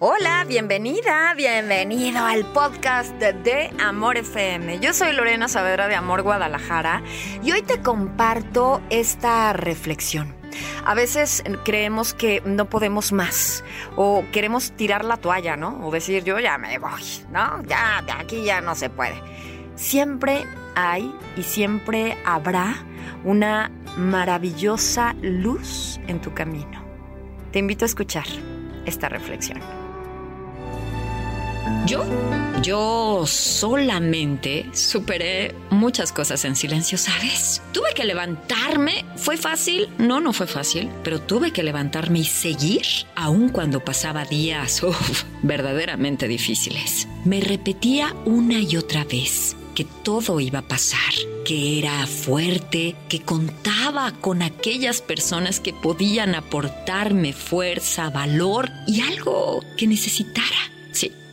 Hola, bienvenida, bienvenido al podcast de Amor FM. Yo soy Lorena Saavedra de Amor Guadalajara y hoy te comparto esta reflexión. A veces creemos que no podemos más o queremos tirar la toalla, ¿no? O decir yo ya me voy, ¿no? Ya, de aquí ya no se puede. Siempre hay y siempre habrá una maravillosa luz en tu camino. Te invito a escuchar esta reflexión. Yo, yo solamente superé muchas cosas en silencio, ¿sabes? Tuve que levantarme. ¿Fue fácil? No, no fue fácil, pero tuve que levantarme y seguir, aun cuando pasaba días uf, verdaderamente difíciles. Me repetía una y otra vez que todo iba a pasar, que era fuerte, que contaba con aquellas personas que podían aportarme fuerza, valor y algo que necesitara.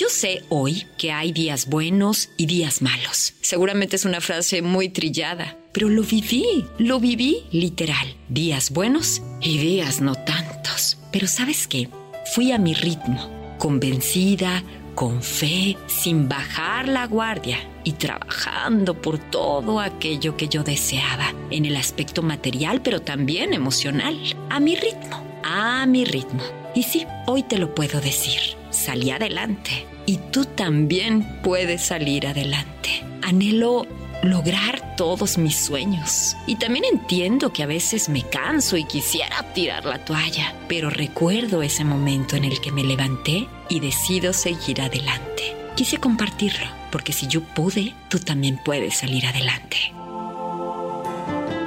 Yo sé hoy que hay días buenos y días malos. Seguramente es una frase muy trillada, pero lo viví, lo viví literal. Días buenos y días no tantos. Pero sabes qué? Fui a mi ritmo, convencida, con fe, sin bajar la guardia y trabajando por todo aquello que yo deseaba, en el aspecto material, pero también emocional, a mi ritmo, a mi ritmo. Y sí, hoy te lo puedo decir, salí adelante y tú también puedes salir adelante. Anhelo lograr todos mis sueños. Y también entiendo que a veces me canso y quisiera tirar la toalla, pero recuerdo ese momento en el que me levanté y decido seguir adelante. Quise compartirlo, porque si yo pude, tú también puedes salir adelante.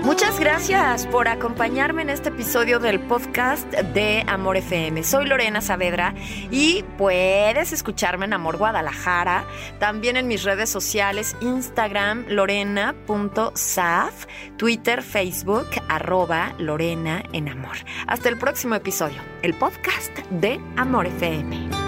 Muchas gracias por acompañarme en este episodio del podcast de Amor FM. Soy Lorena Saavedra y puedes escucharme en Amor Guadalajara, también en mis redes sociales, Instagram lorena.saf, Twitter, Facebook, arroba Lorena en Amor. Hasta el próximo episodio, el podcast de Amor FM.